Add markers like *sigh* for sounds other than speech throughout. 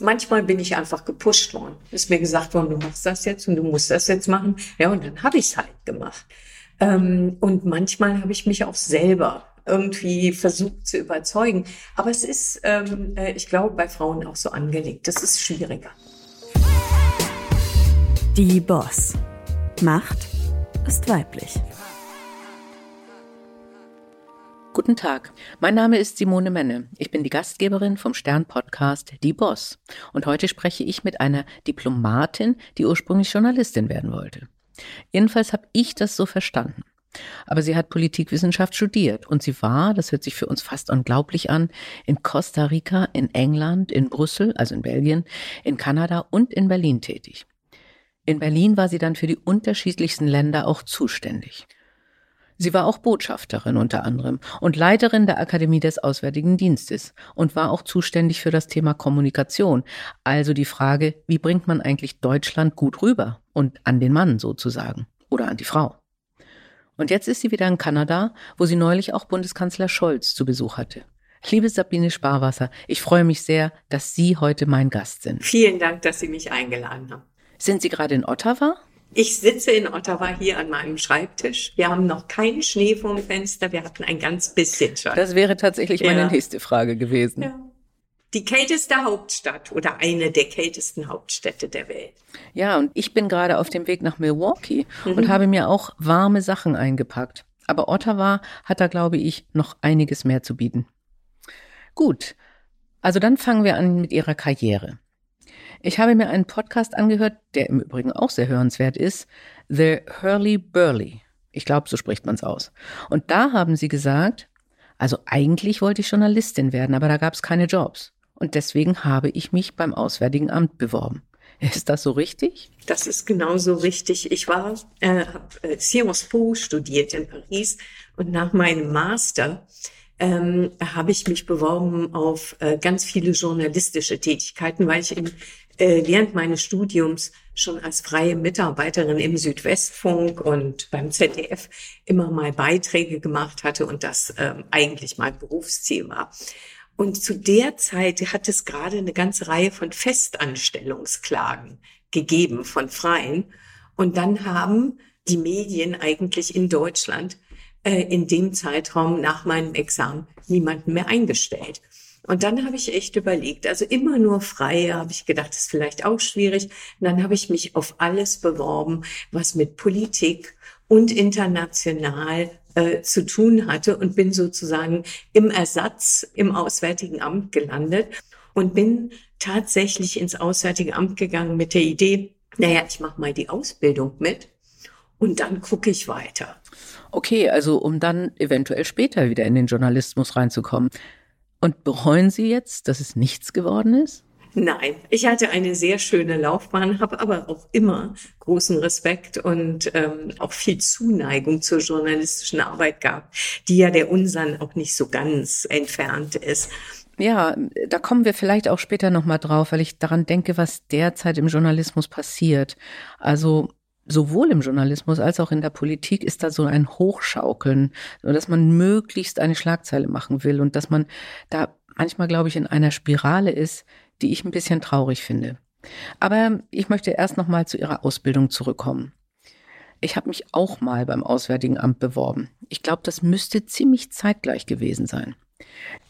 Manchmal bin ich einfach gepusht worden. Ist mir gesagt worden, du machst das jetzt und du musst das jetzt machen. Ja, und dann habe ich es halt gemacht. Ähm, und manchmal habe ich mich auch selber irgendwie versucht zu überzeugen. Aber es ist, ähm, äh, ich glaube, bei Frauen auch so angelegt. Das ist schwieriger. Die Boss. Macht ist weiblich. Guten Tag, mein Name ist Simone Menne. Ich bin die Gastgeberin vom Stern-Podcast Die Boss. Und heute spreche ich mit einer Diplomatin, die ursprünglich Journalistin werden wollte. Jedenfalls habe ich das so verstanden. Aber sie hat Politikwissenschaft studiert und sie war, das hört sich für uns fast unglaublich an, in Costa Rica, in England, in Brüssel, also in Belgien, in Kanada und in Berlin tätig. In Berlin war sie dann für die unterschiedlichsten Länder auch zuständig. Sie war auch Botschafterin unter anderem und Leiterin der Akademie des Auswärtigen Dienstes und war auch zuständig für das Thema Kommunikation, also die Frage, wie bringt man eigentlich Deutschland gut rüber und an den Mann sozusagen oder an die Frau. Und jetzt ist sie wieder in Kanada, wo sie neulich auch Bundeskanzler Scholz zu Besuch hatte. Liebe Sabine Sparwasser, ich freue mich sehr, dass Sie heute mein Gast sind. Vielen Dank, dass Sie mich eingeladen haben. Sind Sie gerade in Ottawa? Ich sitze in Ottawa hier an meinem Schreibtisch. Wir haben noch keinen Schnee vorm Fenster. Wir hatten ein ganz bisschen schon. Das wäre tatsächlich meine ja. nächste Frage gewesen. Ja. Die kälteste Hauptstadt oder eine der kältesten Hauptstädte der Welt. Ja, und ich bin gerade auf dem Weg nach Milwaukee mhm. und habe mir auch warme Sachen eingepackt. Aber Ottawa hat da, glaube ich, noch einiges mehr zu bieten. Gut, also dann fangen wir an mit Ihrer Karriere. Ich habe mir einen Podcast angehört, der im Übrigen auch sehr hörenswert ist, The Hurley Burley. Ich glaube, so spricht man es aus. Und da haben sie gesagt, also eigentlich wollte ich Journalistin werden, aber da gab es keine Jobs. Und deswegen habe ich mich beim Auswärtigen Amt beworben. Ist das so richtig? Das ist genauso richtig. Ich war, äh, habe äh, Sciences Po studiert in Paris und nach meinem Master ähm, habe ich mich beworben auf äh, ganz viele journalistische Tätigkeiten, weil ich in während meines Studiums schon als freie Mitarbeiterin im Südwestfunk und beim ZDF immer mal Beiträge gemacht hatte und das ähm, eigentlich mein Berufsziel war. Und zu der Zeit hat es gerade eine ganze Reihe von Festanstellungsklagen gegeben von Freien. Und dann haben die Medien eigentlich in Deutschland äh, in dem Zeitraum nach meinem Examen niemanden mehr eingestellt. Und dann habe ich echt überlegt, also immer nur freie, habe ich gedacht, ist vielleicht auch schwierig. Und dann habe ich mich auf alles beworben, was mit Politik und international äh, zu tun hatte und bin sozusagen im Ersatz im Auswärtigen Amt gelandet und bin tatsächlich ins Auswärtige Amt gegangen mit der Idee, naja, ich mache mal die Ausbildung mit und dann gucke ich weiter. Okay, also um dann eventuell später wieder in den Journalismus reinzukommen. Und bereuen Sie jetzt, dass es nichts geworden ist? Nein, ich hatte eine sehr schöne Laufbahn, habe aber auch immer großen Respekt und ähm, auch viel Zuneigung zur journalistischen Arbeit gehabt, die ja der unseren auch nicht so ganz entfernt ist. Ja, da kommen wir vielleicht auch später nochmal drauf, weil ich daran denke, was derzeit im Journalismus passiert. Also sowohl im Journalismus als auch in der Politik ist da so ein Hochschaukeln, so dass man möglichst eine Schlagzeile machen will und dass man da manchmal, glaube ich, in einer Spirale ist, die ich ein bisschen traurig finde. Aber ich möchte erst noch mal zu Ihrer Ausbildung zurückkommen. Ich habe mich auch mal beim Auswärtigen Amt beworben. Ich glaube, das müsste ziemlich zeitgleich gewesen sein.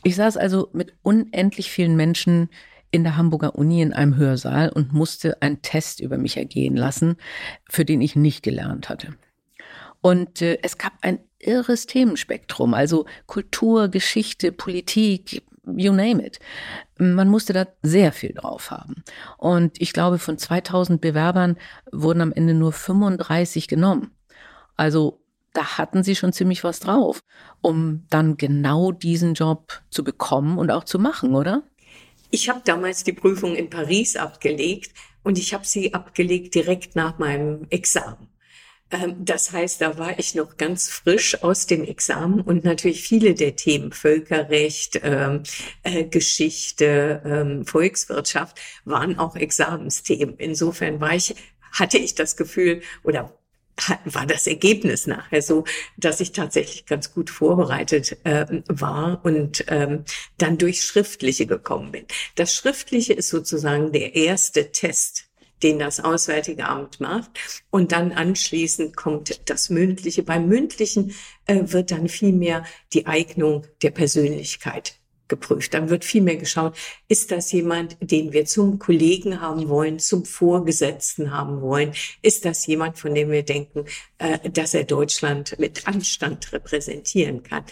Ich saß also mit unendlich vielen Menschen in der Hamburger Uni in einem Hörsaal und musste einen Test über mich ergehen lassen, für den ich nicht gelernt hatte. Und äh, es gab ein irres Themenspektrum, also Kultur, Geschichte, Politik, you name it. Man musste da sehr viel drauf haben. Und ich glaube, von 2000 Bewerbern wurden am Ende nur 35 genommen. Also da hatten sie schon ziemlich was drauf, um dann genau diesen Job zu bekommen und auch zu machen, oder? Ich habe damals die Prüfung in Paris abgelegt und ich habe sie abgelegt direkt nach meinem Examen. Ähm, das heißt, da war ich noch ganz frisch aus dem Examen und natürlich viele der Themen Völkerrecht, ähm, äh, Geschichte, ähm, Volkswirtschaft waren auch Examensthemen. Insofern war ich, hatte ich das Gefühl oder war das Ergebnis nachher so, dass ich tatsächlich ganz gut vorbereitet äh, war und ähm, dann durch Schriftliche gekommen bin. Das Schriftliche ist sozusagen der erste Test, den das Auswärtige Amt macht. Und dann anschließend kommt das Mündliche. Beim Mündlichen äh, wird dann vielmehr die Eignung der Persönlichkeit geprüft. Dann wird vielmehr geschaut, ist das jemand, den wir zum Kollegen haben wollen, zum Vorgesetzten haben wollen? Ist das jemand, von dem wir denken, äh, dass er Deutschland mit Anstand repräsentieren kann?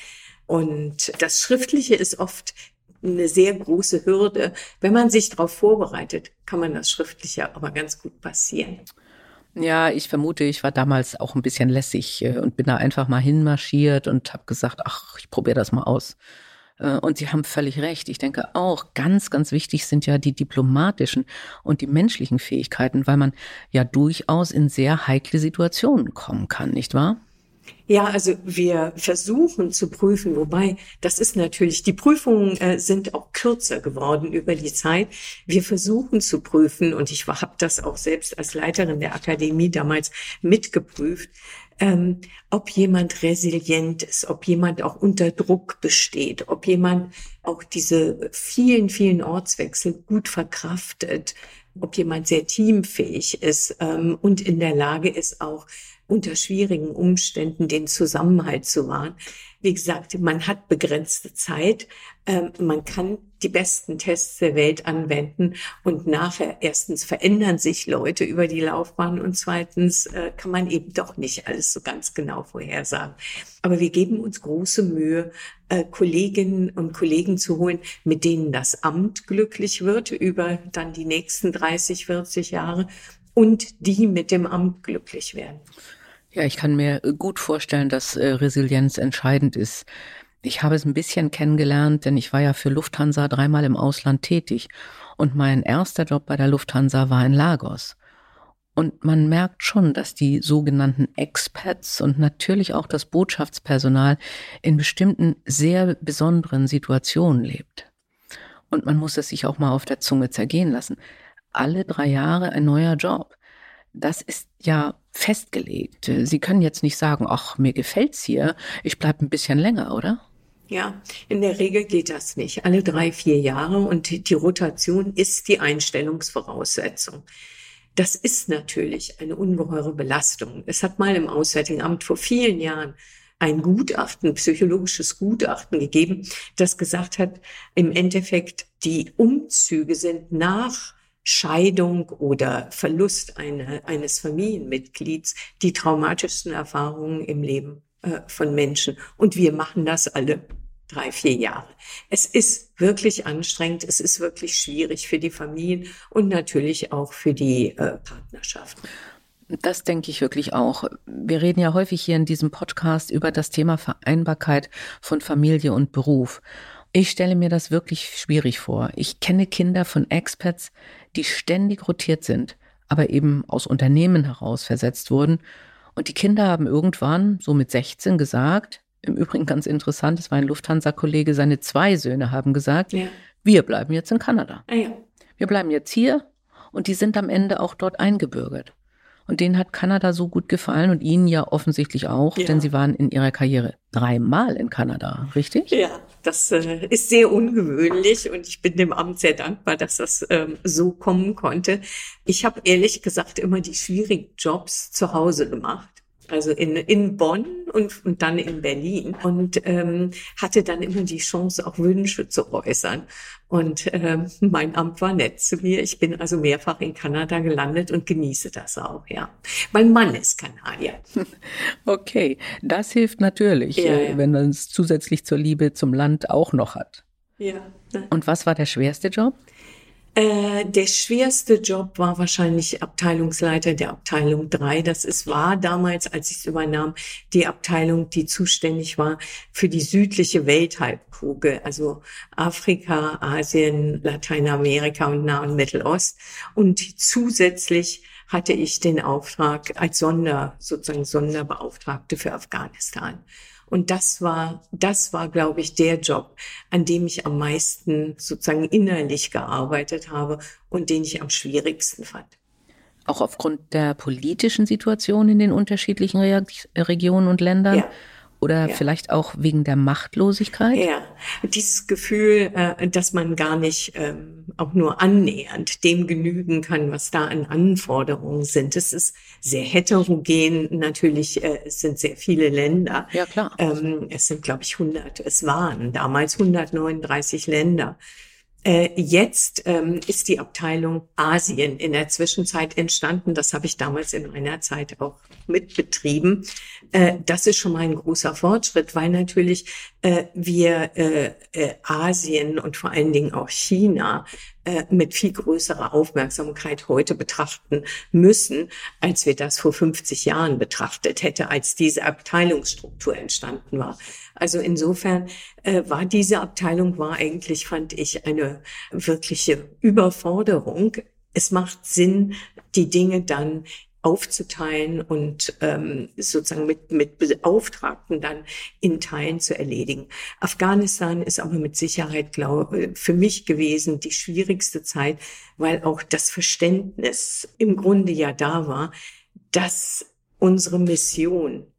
Und das Schriftliche ist oft eine sehr große Hürde. Wenn man sich darauf vorbereitet, kann man das Schriftliche aber ganz gut passieren. Ja, ich vermute, ich war damals auch ein bisschen lässig äh, und bin da einfach mal hinmarschiert und habe gesagt, ach, ich probiere das mal aus. Äh, und Sie haben völlig recht. Ich denke auch, ganz, ganz wichtig sind ja die diplomatischen und die menschlichen Fähigkeiten, weil man ja durchaus in sehr heikle Situationen kommen kann, nicht wahr? Ja, also wir versuchen zu prüfen, wobei das ist natürlich, die Prüfungen äh, sind auch kürzer geworden über die Zeit. Wir versuchen zu prüfen und ich habe das auch selbst als Leiterin der Akademie damals mitgeprüft, ähm, ob jemand resilient ist, ob jemand auch unter Druck besteht, ob jemand auch diese vielen, vielen Ortswechsel gut verkraftet, ob jemand sehr teamfähig ist ähm, und in der Lage ist, auch unter schwierigen Umständen den Zusammenhalt zu wahren. Wie gesagt, man hat begrenzte Zeit. Ähm, man kann die besten Tests der Welt anwenden und nachher erstens verändern sich Leute über die Laufbahn und zweitens äh, kann man eben doch nicht alles so ganz genau vorhersagen. Aber wir geben uns große Mühe, äh, Kolleginnen und Kollegen zu holen, mit denen das Amt glücklich wird über dann die nächsten 30, 40 Jahre und die mit dem Amt glücklich werden. Ja, ich kann mir äh, gut vorstellen, dass äh, Resilienz entscheidend ist. Ich habe es ein bisschen kennengelernt, denn ich war ja für Lufthansa dreimal im Ausland tätig und mein erster Job bei der Lufthansa war in Lagos. Und man merkt schon, dass die sogenannten Expats und natürlich auch das Botschaftspersonal in bestimmten sehr besonderen Situationen lebt. Und man muss es sich auch mal auf der Zunge zergehen lassen. Alle drei Jahre ein neuer Job das ist ja festgelegt. Sie können jetzt nicht sagen, ach, mir gefällt's hier, ich bleib ein bisschen länger, oder? Ja, in der Regel geht das nicht. Alle drei, vier Jahre und die Rotation ist die Einstellungsvoraussetzung. Das ist natürlich eine ungeheure Belastung. Es hat mal im Auswärtigen Amt vor vielen Jahren ein Gutachten, psychologisches Gutachten gegeben, das gesagt hat, im Endeffekt die Umzüge sind nach Scheidung oder Verlust eine, eines Familienmitglieds die traumatischsten Erfahrungen im Leben äh, von Menschen. Und wir machen das alle drei, vier Jahre. Es ist wirklich anstrengend, es ist wirklich schwierig für die Familien und natürlich auch für die äh, Partnerschaften. Das denke ich wirklich auch. Wir reden ja häufig hier in diesem Podcast über das Thema Vereinbarkeit von Familie und Beruf. Ich stelle mir das wirklich schwierig vor. Ich kenne Kinder von Expats, die ständig rotiert sind, aber eben aus Unternehmen heraus versetzt wurden. Und die Kinder haben irgendwann, so mit 16, gesagt, im Übrigen ganz interessant, es war ein Lufthansa-Kollege, seine zwei Söhne haben gesagt, ja. wir bleiben jetzt in Kanada. Ah, ja. Wir bleiben jetzt hier und die sind am Ende auch dort eingebürgert. Und denen hat Kanada so gut gefallen und ihnen ja offensichtlich auch, ja. denn sie waren in ihrer Karriere dreimal in Kanada, richtig? Ja, das äh, ist sehr ungewöhnlich und ich bin dem Amt sehr dankbar, dass das ähm, so kommen konnte. Ich habe ehrlich gesagt immer die schwierigen Jobs zu Hause gemacht also in, in Bonn und, und dann in Berlin und ähm, hatte dann immer die Chance, auch Wünsche zu äußern. Und ähm, mein Amt war nett zu mir. Ich bin also mehrfach in Kanada gelandet und genieße das auch, ja. Mein Mann ist Kanadier. *laughs* Okay, das hilft natürlich, ja, äh, ja. wenn man es zusätzlich zur Liebe zum Land auch noch hat. Ja. Und was war der schwerste Job? Äh, der schwerste Job war wahrscheinlich Abteilungsleiter der Abteilung 3. Das ist, war damals, als ich es übernahm, die Abteilung, die zuständig war für die südliche Welthalbkugel, also Afrika, Asien, Lateinamerika und Nah- und Mittelost. Und zusätzlich hatte ich den Auftrag als Sonder, sozusagen Sonderbeauftragte für Afghanistan. Und das war, das war, glaube ich, der Job, an dem ich am meisten sozusagen innerlich gearbeitet habe und den ich am schwierigsten fand. Auch aufgrund der politischen Situation in den unterschiedlichen Re Regionen und Ländern? Ja. Oder ja. vielleicht auch wegen der Machtlosigkeit? Ja, dieses Gefühl, äh, dass man gar nicht ähm, auch nur annähernd dem genügen kann, was da an Anforderungen sind. Es ist sehr heterogen. Natürlich äh, es sind sehr viele Länder. Ja, klar. Ähm, es sind, glaube ich, 100. Es waren damals 139 Länder. Äh, jetzt ähm, ist die Abteilung Asien in der Zwischenzeit entstanden. Das habe ich damals in meiner Zeit auch mitbetrieben. Äh, das ist schon mal ein großer Fortschritt, weil natürlich äh, wir äh, äh, Asien und vor allen Dingen auch China äh, mit viel größerer Aufmerksamkeit heute betrachten müssen, als wir das vor 50 Jahren betrachtet hätte, als diese Abteilungsstruktur entstanden war. Also insofern äh, war diese Abteilung war eigentlich, fand ich, eine wirkliche Überforderung. Es macht Sinn, die Dinge dann aufzuteilen und ähm, sozusagen mit, mit Beauftragten dann in Teilen zu erledigen. Afghanistan ist aber mit Sicherheit, glaube für mich gewesen die schwierigste Zeit, weil auch das Verständnis im Grunde ja da war, dass unsere Mission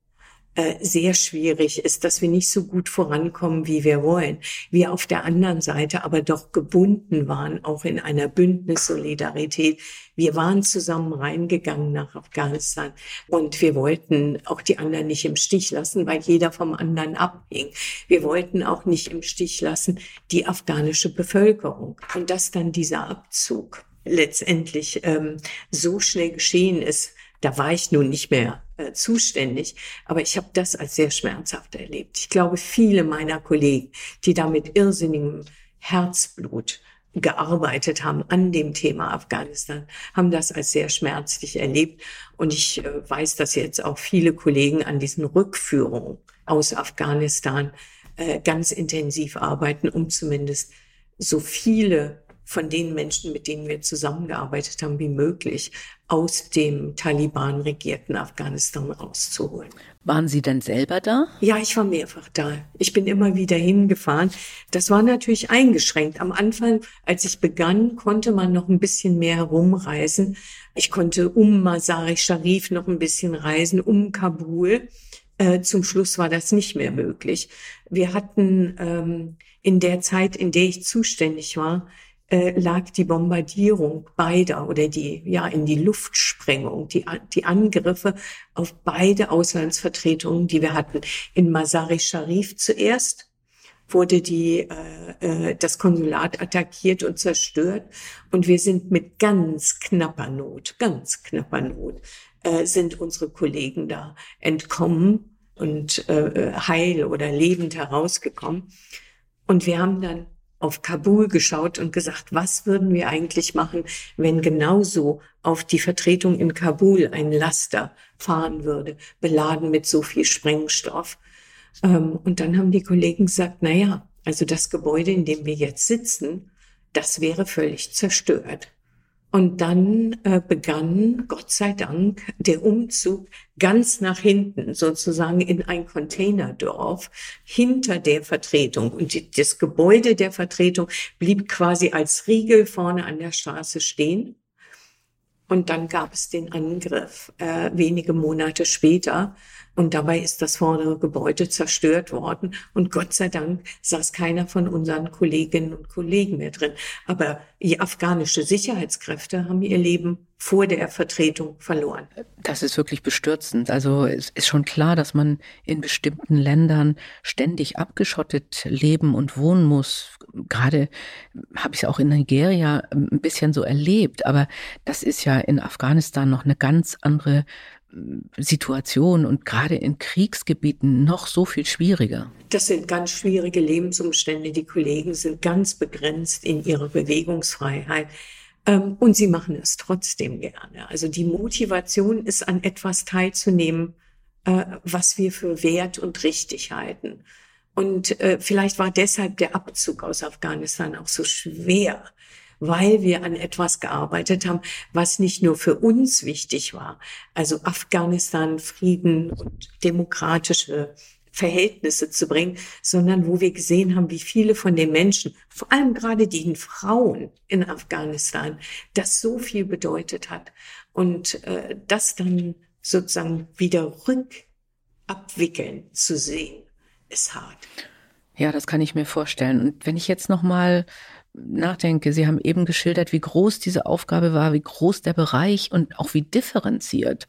sehr schwierig ist, dass wir nicht so gut vorankommen, wie wir wollen. Wir auf der anderen Seite aber doch gebunden waren, auch in einer Bündnissolidarität. Wir waren zusammen reingegangen nach Afghanistan und wir wollten auch die anderen nicht im Stich lassen, weil jeder vom anderen abhing. Wir wollten auch nicht im Stich lassen die afghanische Bevölkerung. Und dass dann dieser Abzug letztendlich ähm, so schnell geschehen ist, da war ich nun nicht mehr äh, zuständig, aber ich habe das als sehr schmerzhaft erlebt. Ich glaube, viele meiner Kollegen, die da mit irrsinnigem Herzblut gearbeitet haben an dem Thema Afghanistan, haben das als sehr schmerzlich erlebt. Und ich äh, weiß, dass jetzt auch viele Kollegen an diesen Rückführungen aus Afghanistan äh, ganz intensiv arbeiten, um zumindest so viele von den Menschen, mit denen wir zusammengearbeitet haben, wie möglich aus dem Taliban regierten Afghanistan rauszuholen. Waren Sie denn selber da? Ja, ich war mehrfach da. Ich bin immer wieder hingefahren. Das war natürlich eingeschränkt. Am Anfang, als ich begann, konnte man noch ein bisschen mehr herumreisen. Ich konnte um Masari Sharif noch ein bisschen reisen, um Kabul. Äh, zum Schluss war das nicht mehr möglich. Wir hatten ähm, in der Zeit, in der ich zuständig war, äh, lag die Bombardierung beider oder die, ja, in die Luftsprengung, die, die Angriffe auf beide Auslandsvertretungen, die wir hatten. In Masari Sharif zuerst wurde die, äh, äh, das Konsulat attackiert und zerstört. Und wir sind mit ganz knapper Not, ganz knapper Not, äh, sind unsere Kollegen da entkommen und äh, heil oder lebend herausgekommen. Und wir haben dann auf Kabul geschaut und gesagt, was würden wir eigentlich machen, wenn genauso auf die Vertretung in Kabul ein Laster fahren würde, beladen mit so viel Sprengstoff. Ähm, und dann haben die Kollegen gesagt, na ja, also das Gebäude, in dem wir jetzt sitzen, das wäre völlig zerstört. Und dann äh, begann, Gott sei Dank, der Umzug ganz nach hinten, sozusagen in ein Containerdorf hinter der Vertretung. Und die, das Gebäude der Vertretung blieb quasi als Riegel vorne an der Straße stehen. Und dann gab es den Angriff äh, wenige Monate später. Und dabei ist das vordere Gebäude zerstört worden. Und Gott sei Dank saß keiner von unseren Kolleginnen und Kollegen mehr drin. Aber die afghanische Sicherheitskräfte haben ihr Leben vor der Vertretung verloren. Das ist wirklich bestürzend. Also es ist schon klar, dass man in bestimmten Ländern ständig abgeschottet leben und wohnen muss. Gerade habe ich es auch in Nigeria ein bisschen so erlebt. Aber das ist ja in Afghanistan noch eine ganz andere Situation und gerade in Kriegsgebieten noch so viel schwieriger. Das sind ganz schwierige Lebensumstände. Die Kollegen sind ganz begrenzt in ihrer Bewegungsfreiheit. Ähm, und sie machen es trotzdem gerne. Also die Motivation ist an etwas teilzunehmen, äh, was wir für wert und richtig halten. Und äh, vielleicht war deshalb der Abzug aus Afghanistan auch so schwer, weil wir an etwas gearbeitet haben, was nicht nur für uns wichtig war, also Afghanistan, Frieden und demokratische Verhältnisse zu bringen, sondern wo wir gesehen haben, wie viele von den Menschen, vor allem gerade den Frauen in Afghanistan, das so viel bedeutet hat. Und äh, das dann sozusagen wieder rückabwickeln zu sehen, ist hart. Ja, das kann ich mir vorstellen. Und wenn ich jetzt noch mal nachdenke, Sie haben eben geschildert, wie groß diese Aufgabe war, wie groß der Bereich und auch wie differenziert.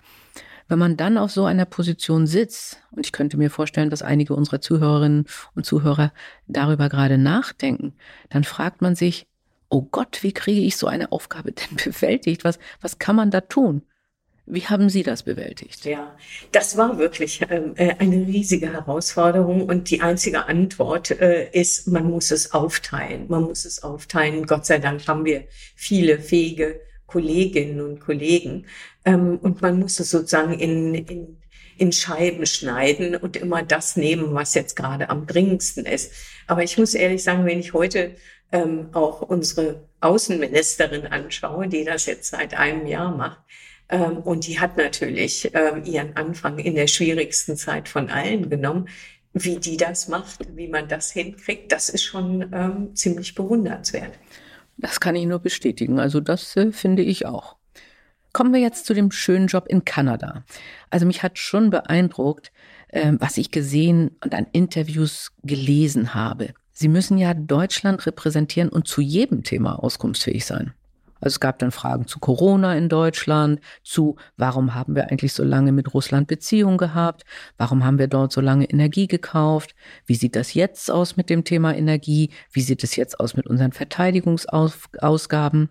Wenn man dann auf so einer Position sitzt, und ich könnte mir vorstellen, dass einige unserer Zuhörerinnen und Zuhörer darüber gerade nachdenken, dann fragt man sich, oh Gott, wie kriege ich so eine Aufgabe denn *laughs* bewältigt? Was, was kann man da tun? Wie haben Sie das bewältigt? Ja, das war wirklich ähm, äh, eine riesige Herausforderung und die einzige Antwort äh, ist, man muss es aufteilen. Man muss es aufteilen. Gott sei Dank haben wir viele fähige Kolleginnen und Kollegen ähm, und man muss es sozusagen in, in, in Scheiben schneiden und immer das nehmen, was jetzt gerade am dringendsten ist. Aber ich muss ehrlich sagen, wenn ich heute ähm, auch unsere Außenministerin anschaue, die das jetzt seit einem Jahr macht, ähm, und die hat natürlich ähm, ihren Anfang in der schwierigsten Zeit von allen genommen. Wie die das macht, wie man das hinkriegt, das ist schon ähm, ziemlich bewundernswert. Das kann ich nur bestätigen. Also das äh, finde ich auch. Kommen wir jetzt zu dem schönen Job in Kanada. Also mich hat schon beeindruckt, äh, was ich gesehen und an Interviews gelesen habe. Sie müssen ja Deutschland repräsentieren und zu jedem Thema auskunftsfähig sein. Also es gab dann Fragen zu Corona in Deutschland, zu warum haben wir eigentlich so lange mit Russland Beziehungen gehabt, warum haben wir dort so lange Energie gekauft, wie sieht das jetzt aus mit dem Thema Energie, wie sieht es jetzt aus mit unseren Verteidigungsausgaben.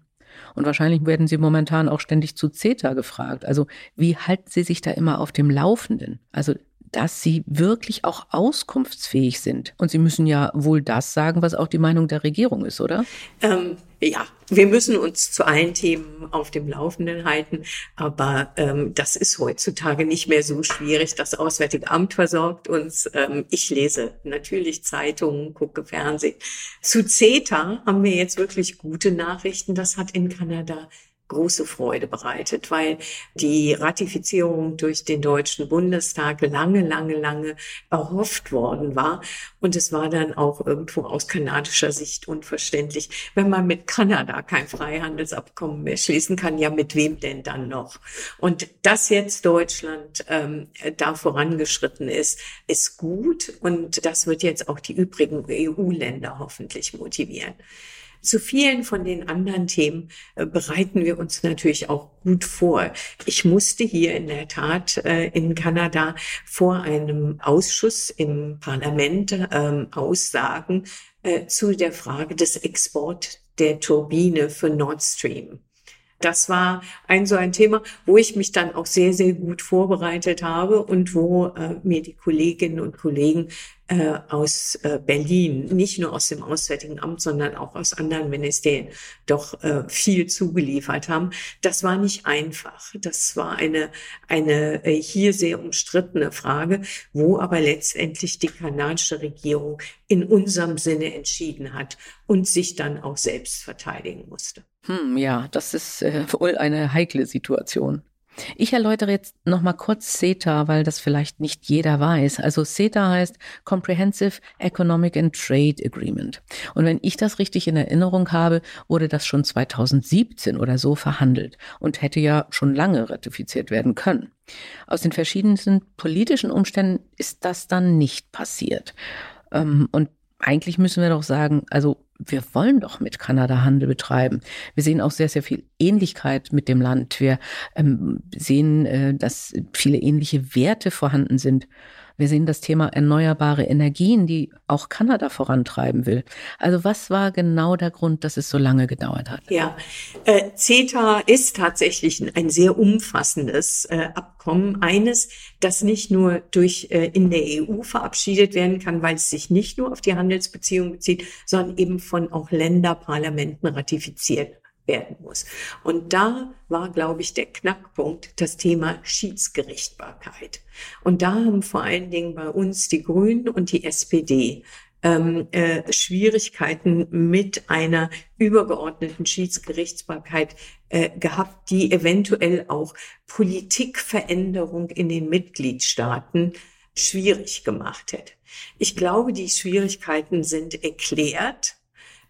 Und wahrscheinlich werden Sie momentan auch ständig zu CETA gefragt. Also wie halten Sie sich da immer auf dem Laufenden? Also dass sie wirklich auch auskunftsfähig sind. Und sie müssen ja wohl das sagen, was auch die Meinung der Regierung ist, oder? Ähm, ja, wir müssen uns zu allen Themen auf dem Laufenden halten, aber ähm, das ist heutzutage nicht mehr so schwierig. Das Auswärtige Amt versorgt uns. Ähm, ich lese natürlich Zeitungen, gucke Fernsehen. Zu CETA haben wir jetzt wirklich gute Nachrichten. Das hat in Kanada große Freude bereitet, weil die Ratifizierung durch den Deutschen Bundestag lange, lange, lange erhofft worden war. Und es war dann auch irgendwo aus kanadischer Sicht unverständlich, wenn man mit Kanada kein Freihandelsabkommen mehr schließen kann, ja mit wem denn dann noch? Und dass jetzt Deutschland ähm, da vorangeschritten ist, ist gut und das wird jetzt auch die übrigen EU-Länder hoffentlich motivieren. Zu vielen von den anderen Themen äh, bereiten wir uns natürlich auch gut vor. Ich musste hier in der Tat äh, in Kanada vor einem Ausschuss im Parlament ähm, aussagen äh, zu der Frage des Export der Turbine für Nord Stream. Das war ein so ein Thema, wo ich mich dann auch sehr, sehr gut vorbereitet habe und wo äh, mir die Kolleginnen und Kollegen äh, aus äh, Berlin, nicht nur aus dem Auswärtigen Amt, sondern auch aus anderen Ministerien, doch äh, viel zugeliefert haben. Das war nicht einfach. Das war eine, eine äh, hier sehr umstrittene Frage, wo aber letztendlich die kanadische Regierung in unserem Sinne entschieden hat und sich dann auch selbst verteidigen musste. Hm, ja, das ist äh, wohl eine heikle Situation. Ich erläutere jetzt nochmal kurz CETA, weil das vielleicht nicht jeder weiß. Also CETA heißt Comprehensive Economic and Trade Agreement. Und wenn ich das richtig in Erinnerung habe, wurde das schon 2017 oder so verhandelt und hätte ja schon lange ratifiziert werden können. Aus den verschiedensten politischen Umständen ist das dann nicht passiert. Ähm, und eigentlich müssen wir doch sagen, also wir wollen doch mit Kanada Handel betreiben. Wir sehen auch sehr, sehr viel Ähnlichkeit mit dem Land. Wir ähm, sehen, äh, dass viele ähnliche Werte vorhanden sind. Wir sehen das Thema erneuerbare Energien, die auch Kanada vorantreiben will. Also was war genau der Grund, dass es so lange gedauert hat? Ja, äh, CETA ist tatsächlich ein sehr umfassendes äh, Abkommen. Eines, das nicht nur durch äh, in der EU verabschiedet werden kann, weil es sich nicht nur auf die Handelsbeziehungen bezieht, sondern eben von auch Länderparlamenten ratifiziert werden muss. Und da war, glaube ich, der Knackpunkt das Thema Schiedsgerichtbarkeit. Und da haben vor allen Dingen bei uns die Grünen und die SPD ähm, äh, Schwierigkeiten mit einer übergeordneten Schiedsgerichtsbarkeit äh, gehabt, die eventuell auch Politikveränderung in den Mitgliedstaaten schwierig gemacht hätte. Ich glaube, die Schwierigkeiten sind erklärt.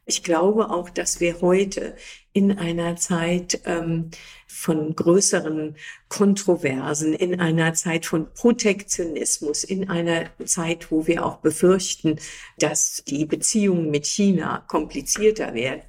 Ich glaube auch, dass wir heute in einer Zeit ähm, von größeren Kontroversen, in einer Zeit von Protektionismus, in einer Zeit, wo wir auch befürchten, dass die Beziehungen mit China komplizierter werden,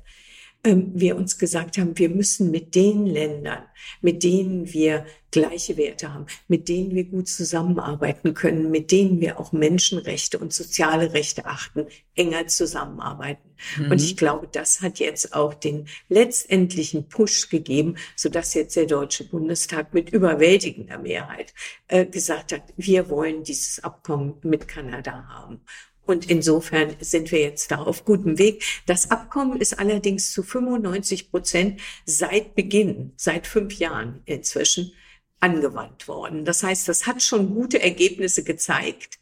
ähm, wir uns gesagt haben, wir müssen mit den Ländern, mit denen wir gleiche Werte haben, mit denen wir gut zusammenarbeiten können, mit denen wir auch Menschenrechte und soziale Rechte achten, enger zusammenarbeiten. Mhm. Und ich glaube, das hat jetzt auch den letztendlichen Push gegeben, so dass jetzt der Deutsche Bundestag mit überwältigender Mehrheit äh, gesagt hat, wir wollen dieses Abkommen mit Kanada haben. Und insofern sind wir jetzt da auf gutem Weg. Das Abkommen ist allerdings zu 95 Prozent seit Beginn, seit fünf Jahren inzwischen, angewandt worden. Das heißt, das hat schon gute Ergebnisse gezeigt.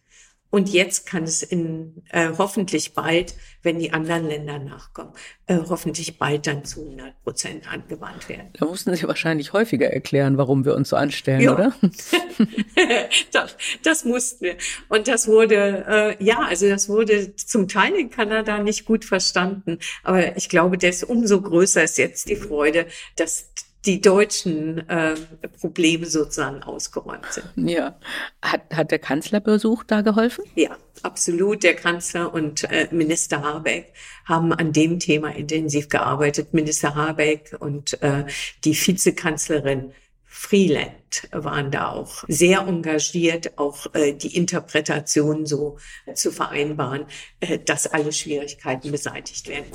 Und jetzt kann es in äh, hoffentlich bald, wenn die anderen Länder nachkommen, äh, hoffentlich bald dann zu 100 Prozent angewandt werden. Da mussten Sie wahrscheinlich häufiger erklären, warum wir uns so anstellen, ja. oder? *laughs* das, das mussten wir. Und das wurde, äh, ja, also das wurde zum Teil in Kanada nicht gut verstanden. Aber ich glaube, das umso größer ist jetzt die Freude, dass die deutschen äh, Probleme sozusagen ausgeräumt sind. Ja. Hat, hat der Kanzlerbesuch da geholfen? Ja, absolut. Der Kanzler und äh, Minister Habeck haben an dem Thema intensiv gearbeitet. Minister Habeck und äh, die Vizekanzlerin Freeland waren da auch sehr engagiert, auch äh, die Interpretation so äh, zu vereinbaren, äh, dass alle Schwierigkeiten beseitigt werden.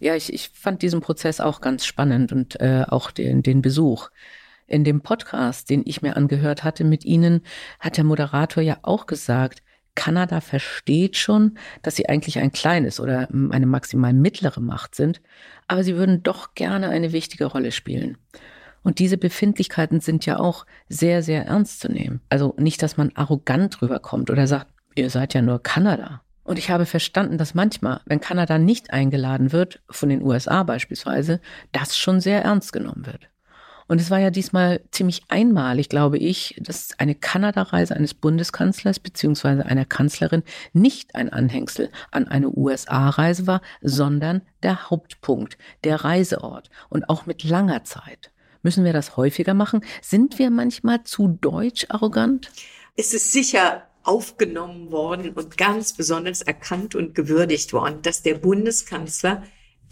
Ja, ich, ich fand diesen Prozess auch ganz spannend und äh, auch den, den Besuch. In dem Podcast, den ich mir angehört hatte mit Ihnen, hat der Moderator ja auch gesagt, Kanada versteht schon, dass sie eigentlich ein kleines oder eine maximal mittlere Macht sind, aber sie würden doch gerne eine wichtige Rolle spielen. Und diese Befindlichkeiten sind ja auch sehr, sehr ernst zu nehmen. Also nicht, dass man arrogant rüberkommt oder sagt, ihr seid ja nur Kanada. Und ich habe verstanden, dass manchmal, wenn Kanada nicht eingeladen wird, von den USA beispielsweise, das schon sehr ernst genommen wird. Und es war ja diesmal ziemlich einmalig, glaube ich, dass eine Kanada-Reise eines Bundeskanzlers beziehungsweise einer Kanzlerin nicht ein Anhängsel an eine USA-Reise war, sondern der Hauptpunkt, der Reiseort und auch mit langer Zeit. Müssen wir das häufiger machen? Sind wir manchmal zu deutsch arrogant? Es ist sicher aufgenommen worden und ganz besonders erkannt und gewürdigt worden, dass der Bundeskanzler,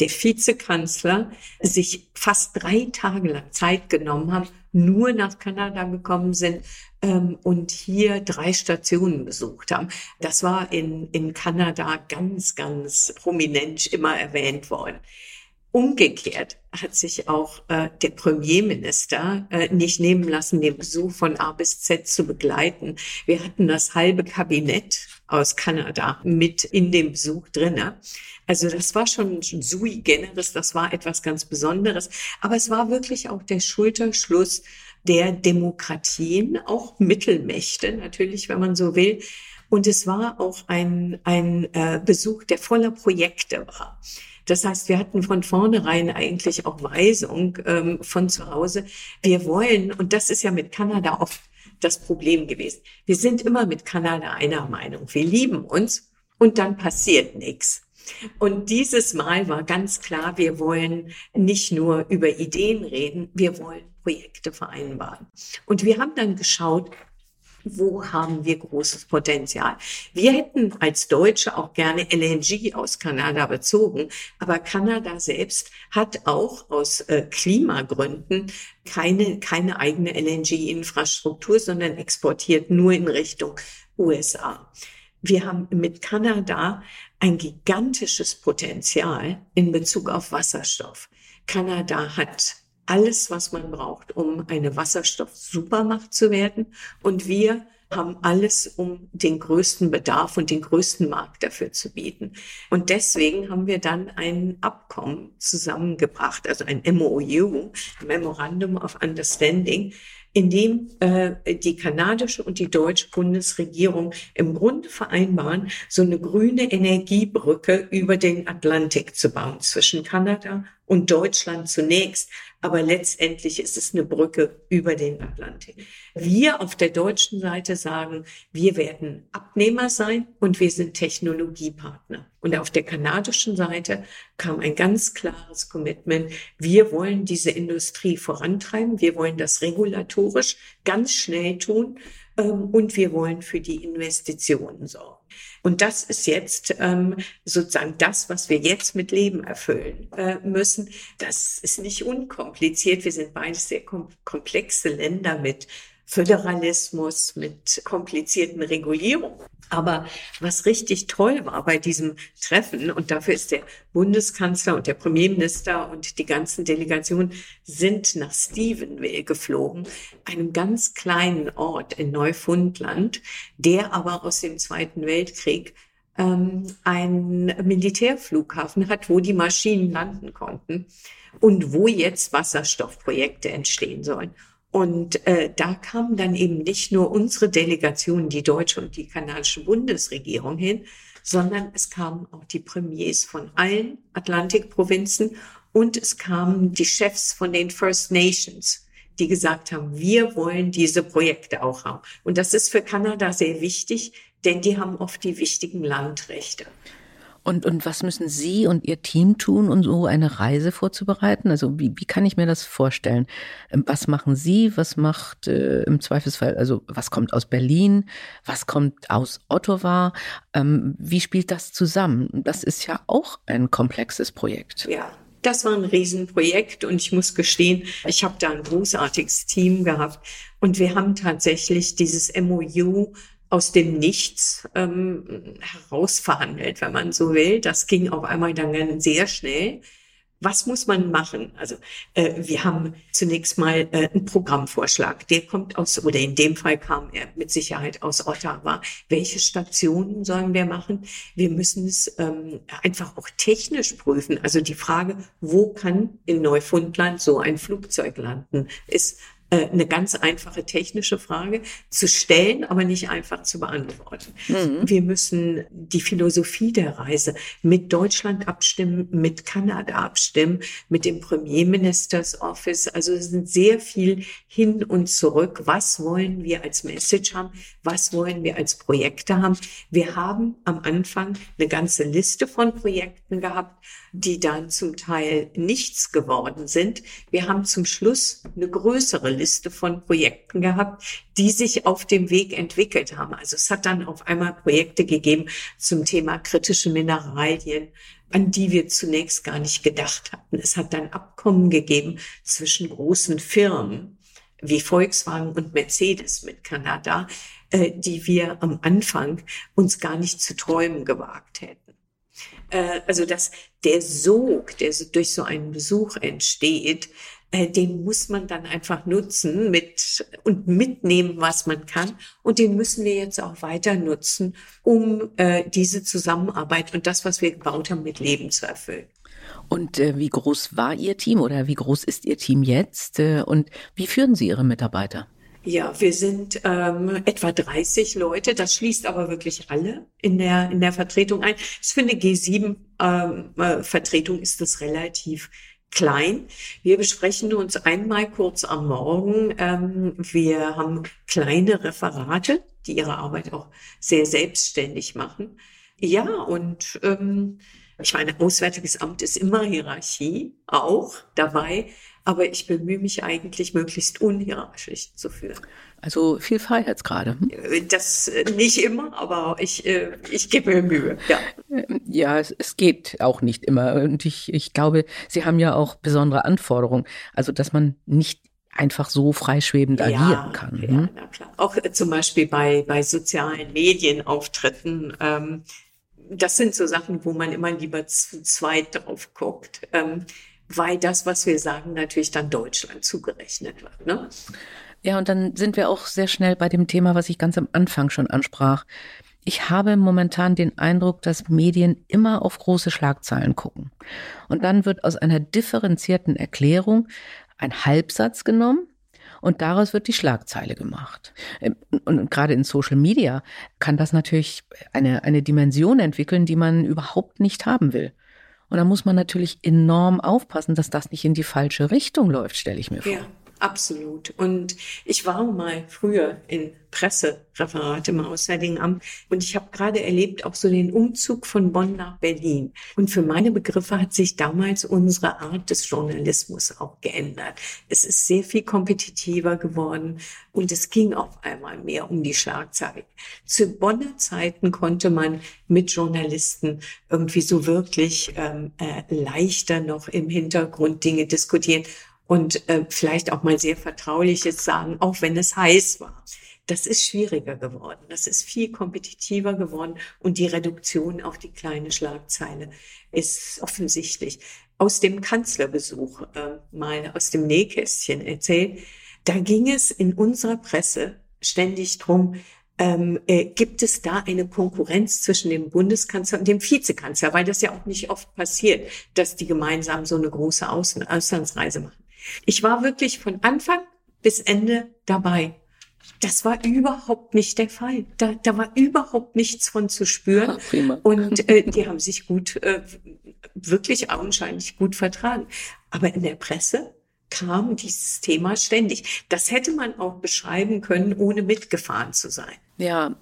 der Vizekanzler sich fast drei Tage lang Zeit genommen haben, nur nach Kanada gekommen sind ähm, und hier drei Stationen besucht haben. Das war in, in Kanada ganz, ganz prominent immer erwähnt worden. Umgekehrt hat sich auch äh, der Premierminister äh, nicht nehmen lassen, den Besuch von A bis Z zu begleiten. Wir hatten das halbe Kabinett aus Kanada mit in dem Besuch drinne. Also das war schon sui generis, das war etwas ganz Besonderes. Aber es war wirklich auch der Schulterschluss der Demokratien, auch Mittelmächte natürlich, wenn man so will. Und es war auch ein, ein äh, Besuch, der voller Projekte war. Das heißt, wir hatten von vornherein eigentlich auch Weisung ähm, von zu Hause. Wir wollen, und das ist ja mit Kanada oft das Problem gewesen. Wir sind immer mit Kanada einer Meinung. Wir lieben uns und dann passiert nichts. Und dieses Mal war ganz klar, wir wollen nicht nur über Ideen reden, wir wollen Projekte vereinbaren. Und wir haben dann geschaut, wo haben wir großes Potenzial. Wir hätten als Deutsche auch gerne LNG aus Kanada bezogen, aber Kanada selbst hat auch aus äh, Klimagründen keine, keine eigene LNG-Infrastruktur, sondern exportiert nur in Richtung USA. Wir haben mit Kanada ein gigantisches Potenzial in Bezug auf Wasserstoff. Kanada hat alles, was man braucht, um eine Wasserstoff-Supermacht zu werden. Und wir haben alles, um den größten Bedarf und den größten Markt dafür zu bieten. Und deswegen haben wir dann ein Abkommen zusammengebracht, also ein MOU, Memorandum of Understanding, in dem äh, die kanadische und die deutsche Bundesregierung im Grunde vereinbaren, so eine grüne Energiebrücke über den Atlantik zu bauen zwischen Kanada und Deutschland zunächst, aber letztendlich ist es eine Brücke über den Atlantik. Wir auf der deutschen Seite sagen, wir werden Abnehmer sein und wir sind Technologiepartner. Und auf der kanadischen Seite kam ein ganz klares Commitment. Wir wollen diese Industrie vorantreiben. Wir wollen das regulatorisch ganz schnell tun. Ähm, und wir wollen für die Investitionen sorgen. Und das ist jetzt ähm, sozusagen das, was wir jetzt mit Leben erfüllen äh, müssen. Das ist nicht unkompliziert. Wir sind beides sehr kom komplexe Länder mit Föderalismus, mit komplizierten Regulierungen. Aber was richtig toll war bei diesem Treffen, und dafür ist der Bundeskanzler und der Premierminister und die ganzen Delegationen sind nach Stephenville geflogen, einem ganz kleinen Ort in Neufundland, der aber aus dem Zweiten Weltkrieg ähm, einen Militärflughafen hat, wo die Maschinen landen konnten und wo jetzt Wasserstoffprojekte entstehen sollen. Und äh, da kamen dann eben nicht nur unsere Delegation, die deutsche und die kanadische Bundesregierung hin, sondern es kamen auch die Premiers von allen Atlantikprovinzen und es kamen die Chefs von den First Nations, die gesagt haben, wir wollen diese Projekte auch haben. Und das ist für Kanada sehr wichtig, denn die haben oft die wichtigen Landrechte. Und, und was müssen Sie und Ihr Team tun, um so eine Reise vorzubereiten? Also wie, wie kann ich mir das vorstellen? Ähm, was machen Sie? Was macht äh, im Zweifelsfall, also was kommt aus Berlin? Was kommt aus Ottawa? Ähm, wie spielt das zusammen? Das ist ja auch ein komplexes Projekt. Ja, das war ein Riesenprojekt und ich muss gestehen, ich habe da ein großartiges Team gehabt und wir haben tatsächlich dieses MOU aus dem Nichts ähm, herausverhandelt, wenn man so will. Das ging auf einmal dann sehr schnell. Was muss man machen? Also äh, wir haben zunächst mal äh, einen Programmvorschlag. Der kommt aus, oder in dem Fall kam er mit Sicherheit aus Ottawa. Welche Stationen sollen wir machen? Wir müssen es ähm, einfach auch technisch prüfen. Also die Frage, wo kann in Neufundland so ein Flugzeug landen, ist eine ganz einfache technische Frage zu stellen, aber nicht einfach zu beantworten. Mhm. Wir müssen die Philosophie der Reise mit Deutschland abstimmen, mit Kanada abstimmen, mit dem Premierministers Office. Also es sind sehr viel hin und zurück. Was wollen wir als Message haben? Was wollen wir als Projekte haben? Wir haben am Anfang eine ganze Liste von Projekten gehabt, die dann zum Teil nichts geworden sind. Wir haben zum Schluss eine größere Liste von Projekten gehabt, die sich auf dem Weg entwickelt haben. Also es hat dann auf einmal Projekte gegeben zum Thema kritische Mineralien, an die wir zunächst gar nicht gedacht hatten. Es hat dann Abkommen gegeben zwischen großen Firmen wie Volkswagen und Mercedes mit Kanada, äh, die wir am Anfang uns gar nicht zu träumen gewagt hätten. Äh, also dass der Sog, der durch so einen Besuch entsteht, äh, den muss man dann einfach nutzen mit und mitnehmen, was man kann. Und den müssen wir jetzt auch weiter nutzen, um äh, diese Zusammenarbeit und das, was wir gebaut haben, mit Leben zu erfüllen. Und äh, wie groß war Ihr Team oder wie groß ist Ihr Team jetzt? Äh, und wie führen Sie Ihre Mitarbeiter? Ja, wir sind ähm, etwa 30 Leute. Das schließt aber wirklich alle in der in der Vertretung ein. Für eine G7-Vertretung ähm, äh, ist das relativ klein. Wir besprechen uns einmal kurz am Morgen. Ähm, wir haben kleine Referate, die ihre Arbeit auch sehr selbstständig machen. Ja, und ähm, ich meine, Auswärtiges Amt ist immer Hierarchie auch dabei, aber ich bemühe mich eigentlich, möglichst unhierarchisch zu führen. Also viel Freiheitsgrade. Hm? Das äh, nicht immer, aber ich, äh, ich gebe mir Mühe. Ja, ja es, es geht auch nicht immer. Und ich, ich glaube, Sie haben ja auch besondere Anforderungen. Also, dass man nicht einfach so freischwebend agieren ja, kann. Ja, hm? na klar. Auch äh, zum Beispiel bei, bei sozialen Medienauftritten. Ähm, das sind so Sachen, wo man immer lieber zu zweit drauf guckt, ähm, weil das, was wir sagen, natürlich dann Deutschland zugerechnet wird. Ne? Ja, und dann sind wir auch sehr schnell bei dem Thema, was ich ganz am Anfang schon ansprach. Ich habe momentan den Eindruck, dass Medien immer auf große Schlagzeilen gucken. Und dann wird aus einer differenzierten Erklärung ein Halbsatz genommen und daraus wird die Schlagzeile gemacht. Ähm, und, gerade in Social Media kann das natürlich eine, eine Dimension entwickeln, die man überhaupt nicht haben will. Und da muss man natürlich enorm aufpassen, dass das nicht in die falsche Richtung läuft, stelle ich mir vor. Ja. Absolut. Und ich war mal früher in Pressereferat im Auswärtigen Amt und ich habe gerade erlebt auch so den Umzug von Bonn nach Berlin. Und für meine Begriffe hat sich damals unsere Art des Journalismus auch geändert. Es ist sehr viel kompetitiver geworden und es ging auf einmal mehr um die Schlagzeile. Zu Bonner Zeiten konnte man mit Journalisten irgendwie so wirklich ähm, äh, leichter noch im Hintergrund Dinge diskutieren und äh, vielleicht auch mal sehr Vertrauliches sagen, auch wenn es heiß war. Das ist schwieriger geworden. Das ist viel kompetitiver geworden und die Reduktion auf die kleine Schlagzeile ist offensichtlich. Aus dem Kanzlerbesuch äh, mal aus dem Nähkästchen erzählt, da ging es in unserer Presse ständig drum, ähm, äh, gibt es da eine Konkurrenz zwischen dem Bundeskanzler und dem Vizekanzler, weil das ja auch nicht oft passiert, dass die gemeinsam so eine große Außen Auslandsreise machen. Ich war wirklich von Anfang bis Ende dabei. Das war überhaupt nicht der Fall. Da, da war überhaupt nichts von zu spüren. Ach, und *laughs* äh, die haben sich gut, äh, wirklich augenscheinlich gut vertragen. Aber in der Presse kam dieses Thema ständig. Das hätte man auch beschreiben können, ohne mitgefahren zu sein. Ja,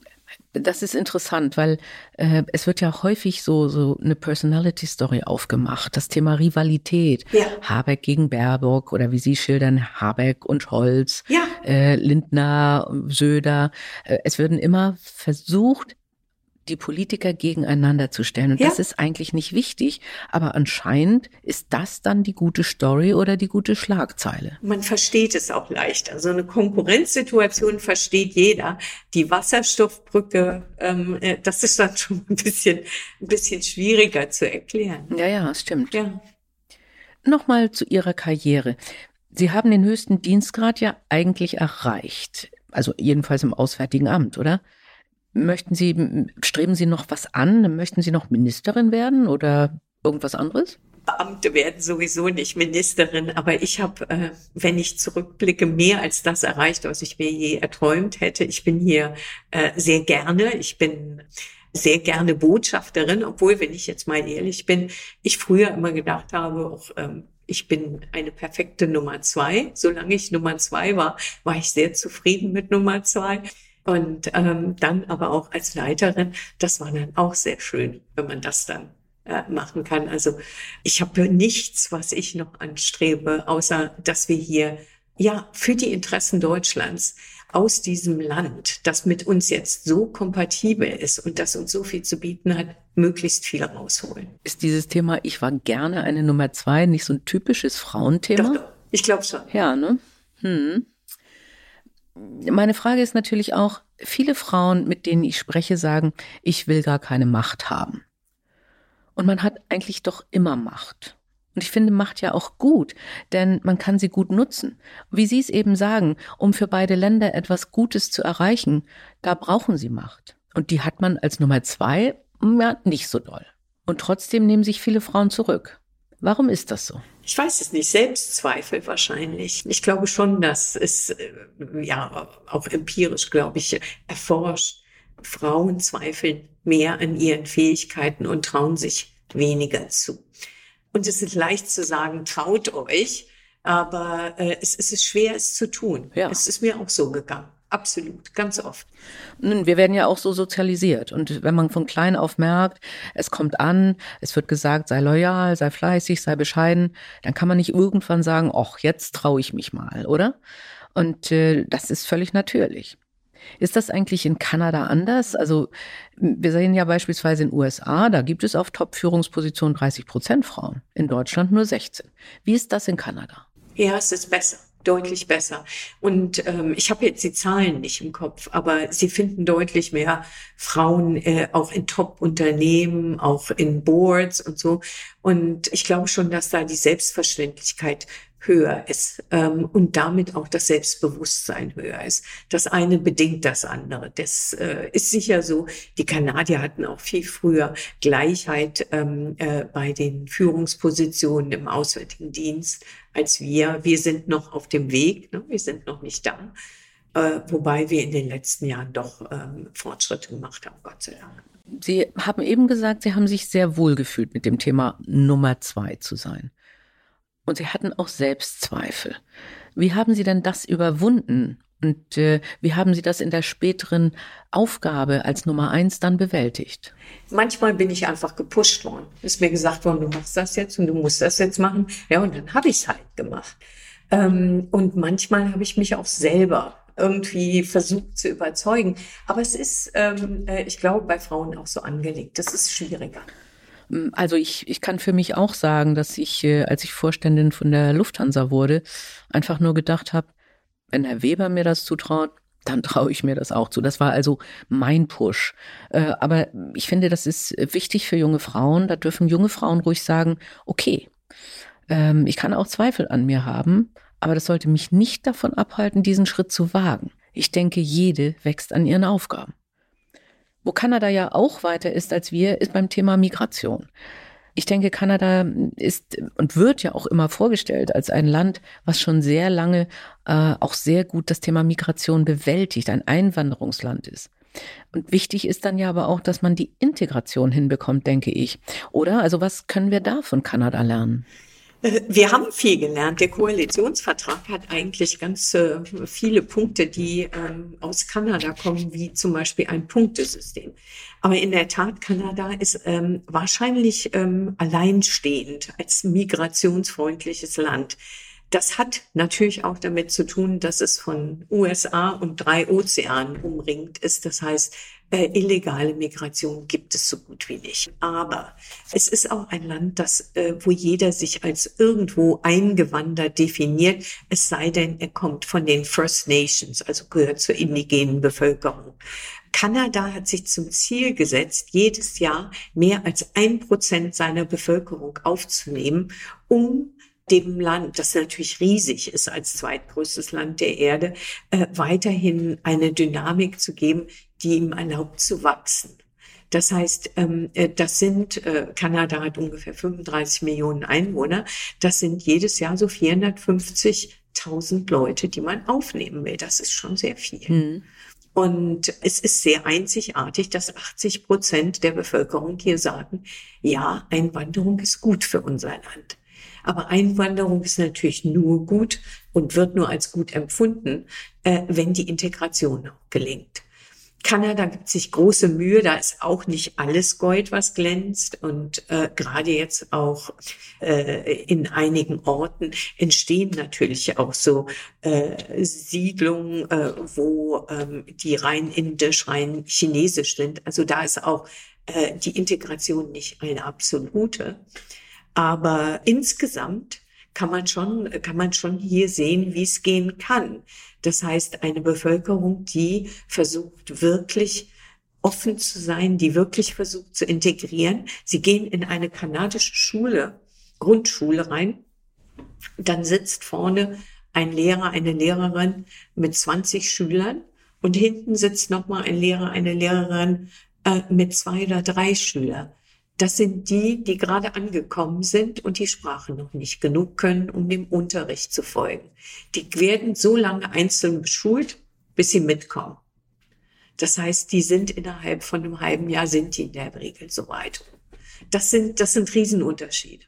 das ist interessant, weil äh, es wird ja häufig so so eine Personality Story aufgemacht. Das Thema Rivalität, ja. Habeck gegen Baerbock oder wie Sie schildern Habeck und Scholz, ja. äh, Lindner, Söder. Äh, es werden immer versucht, die Politiker gegeneinander zu stellen. Und ja. das ist eigentlich nicht wichtig, aber anscheinend ist das dann die gute Story oder die gute Schlagzeile. Man versteht es auch leicht. Also eine Konkurrenzsituation versteht jeder. Die Wasserstoffbrücke, ähm, äh, das ist dann schon ein bisschen, ein bisschen schwieriger zu erklären. Ja, ja, stimmt. Ja. Nochmal zu Ihrer Karriere. Sie haben den höchsten Dienstgrad ja eigentlich erreicht. Also jedenfalls im Auswärtigen Amt, oder? Möchten Sie, streben Sie noch was an? Möchten Sie noch Ministerin werden oder irgendwas anderes? Beamte werden sowieso nicht Ministerin, aber ich habe, äh, wenn ich zurückblicke, mehr als das erreicht, was ich mir je erträumt hätte. Ich bin hier äh, sehr gerne. Ich bin sehr gerne Botschafterin, obwohl, wenn ich jetzt mal ehrlich bin, ich früher immer gedacht habe, auch ähm, ich bin eine perfekte Nummer zwei. Solange ich Nummer zwei war, war ich sehr zufrieden mit Nummer zwei. Und ähm, dann aber auch als Leiterin, das war dann auch sehr schön, wenn man das dann äh, machen kann. Also ich habe nichts, was ich noch anstrebe, außer dass wir hier ja für die Interessen Deutschlands aus diesem Land, das mit uns jetzt so kompatibel ist und das uns so viel zu bieten hat, möglichst viel rausholen. Ist dieses Thema, ich war gerne eine Nummer zwei, nicht so ein typisches Frauenthema? Doch, doch. Ich glaube schon. Ja, ne? Hm. Meine Frage ist natürlich auch, viele Frauen, mit denen ich spreche, sagen, ich will gar keine Macht haben. Und man hat eigentlich doch immer Macht. Und ich finde Macht ja auch gut, denn man kann sie gut nutzen. Wie Sie es eben sagen, um für beide Länder etwas Gutes zu erreichen, da brauchen sie Macht. Und die hat man als Nummer zwei ja, nicht so doll. Und trotzdem nehmen sich viele Frauen zurück. Warum ist das so? Ich weiß es nicht, Selbstzweifel wahrscheinlich. Ich glaube schon, dass es, äh, ja, auch empirisch, glaube ich, erforscht. Frauen zweifeln mehr an ihren Fähigkeiten und trauen sich weniger zu. Und es ist leicht zu sagen, traut euch, aber äh, es, es ist schwer, es zu tun. Ja. Es ist mir auch so gegangen. Absolut, ganz oft. Wir werden ja auch so sozialisiert. Und wenn man von klein auf merkt, es kommt an, es wird gesagt, sei loyal, sei fleißig, sei bescheiden, dann kann man nicht irgendwann sagen, ach, jetzt traue ich mich mal, oder? Und äh, das ist völlig natürlich. Ist das eigentlich in Kanada anders? Also wir sehen ja beispielsweise in USA, da gibt es auf Top-Führungspositionen 30 Prozent Frauen, in Deutschland nur 16. Wie ist das in Kanada? Es ist besser deutlich besser. Und ähm, ich habe jetzt die Zahlen nicht im Kopf, aber sie finden deutlich mehr Frauen äh, auch in Top-Unternehmen, auch in Boards und so. Und ich glaube schon, dass da die Selbstverständlichkeit höher ist ähm, und damit auch das Selbstbewusstsein höher ist. Das eine bedingt das andere. Das äh, ist sicher so. Die Kanadier hatten auch viel früher Gleichheit ähm, äh, bei den Führungspositionen im Auswärtigen Dienst als wir. Wir sind noch auf dem Weg, ne? wir sind noch nicht da. Äh, wobei wir in den letzten Jahren doch ähm, Fortschritte gemacht haben, Gott sei Dank. Sie haben eben gesagt, Sie haben sich sehr wohl gefühlt mit dem Thema Nummer zwei zu sein. Und Sie hatten auch Selbstzweifel. Wie haben Sie denn das überwunden? Und äh, wie haben Sie das in der späteren Aufgabe als Nummer eins dann bewältigt? Manchmal bin ich einfach gepusht worden. Ist mir gesagt worden, du machst das jetzt und du musst das jetzt machen. Ja, und dann habe ich es halt gemacht. Ähm, und manchmal habe ich mich auch selber irgendwie versucht zu überzeugen. Aber es ist, ähm, äh, ich glaube, bei Frauen auch so angelegt. Das ist schwieriger. Mm, also ich, ich kann für mich auch sagen, dass ich, äh, als ich Vorständin von der Lufthansa wurde, einfach nur gedacht habe, wenn Herr Weber mir das zutraut, dann traue ich mir das auch zu. Das war also mein Push. Äh, aber ich finde, das ist wichtig für junge Frauen. Da dürfen junge Frauen ruhig sagen, okay, ähm, ich kann auch Zweifel an mir haben, aber das sollte mich nicht davon abhalten, diesen Schritt zu wagen. Ich denke, jede wächst an ihren Aufgaben. Wo Kanada ja auch weiter ist als wir, ist beim Thema Migration. Ich denke, Kanada ist und wird ja auch immer vorgestellt als ein Land, was schon sehr lange äh, auch sehr gut das Thema Migration bewältigt, ein Einwanderungsland ist. Und wichtig ist dann ja aber auch, dass man die Integration hinbekommt, denke ich. Oder? Also was können wir da von Kanada lernen? Wir haben viel gelernt. Der Koalitionsvertrag hat eigentlich ganz äh, viele Punkte, die ähm, aus Kanada kommen, wie zum Beispiel ein Punktesystem. Aber in der Tat, Kanada ist ähm, wahrscheinlich ähm, alleinstehend als migrationsfreundliches Land. Das hat natürlich auch damit zu tun, dass es von USA und drei Ozeanen umringt ist. Das heißt, äh, illegale Migration gibt es so gut wie nicht. Aber es ist auch ein Land, das, äh, wo jeder sich als irgendwo eingewandert definiert, es sei denn, er kommt von den First Nations, also gehört zur indigenen Bevölkerung. Kanada hat sich zum Ziel gesetzt, jedes Jahr mehr als ein Prozent seiner Bevölkerung aufzunehmen, um dem Land, das natürlich riesig ist als zweitgrößtes Land der Erde, äh, weiterhin eine Dynamik zu geben, die ihm erlaubt zu wachsen. Das heißt, ähm, äh, das sind, äh, Kanada hat ungefähr 35 Millionen Einwohner, das sind jedes Jahr so 450.000 Leute, die man aufnehmen will. Das ist schon sehr viel. Mhm. Und es ist sehr einzigartig, dass 80 Prozent der Bevölkerung hier sagen, ja, Einwanderung ist gut für unser Land. Aber Einwanderung ist natürlich nur gut und wird nur als gut empfunden, äh, wenn die Integration gelingt. Kanada gibt sich große Mühe, da ist auch nicht alles Gold, was glänzt. Und äh, gerade jetzt auch äh, in einigen Orten entstehen natürlich auch so äh, Siedlungen, äh, wo ähm, die rein indisch, rein chinesisch sind. Also da ist auch äh, die Integration nicht eine absolute. Aber insgesamt kann man schon, kann man schon hier sehen, wie es gehen kann. Das heißt, eine Bevölkerung, die versucht wirklich offen zu sein, die wirklich versucht zu integrieren. Sie gehen in eine kanadische Schule, Grundschule rein. Dann sitzt vorne ein Lehrer, eine Lehrerin mit 20 Schülern und hinten sitzt nochmal ein Lehrer, eine Lehrerin äh, mit zwei oder drei Schülern. Das sind die, die gerade angekommen sind und die Sprache noch nicht genug können, um dem Unterricht zu folgen. Die werden so lange einzeln beschult, bis sie mitkommen. Das heißt, die sind innerhalb von einem halben Jahr sind die in der Regel soweit. Das sind, das sind Riesenunterschiede.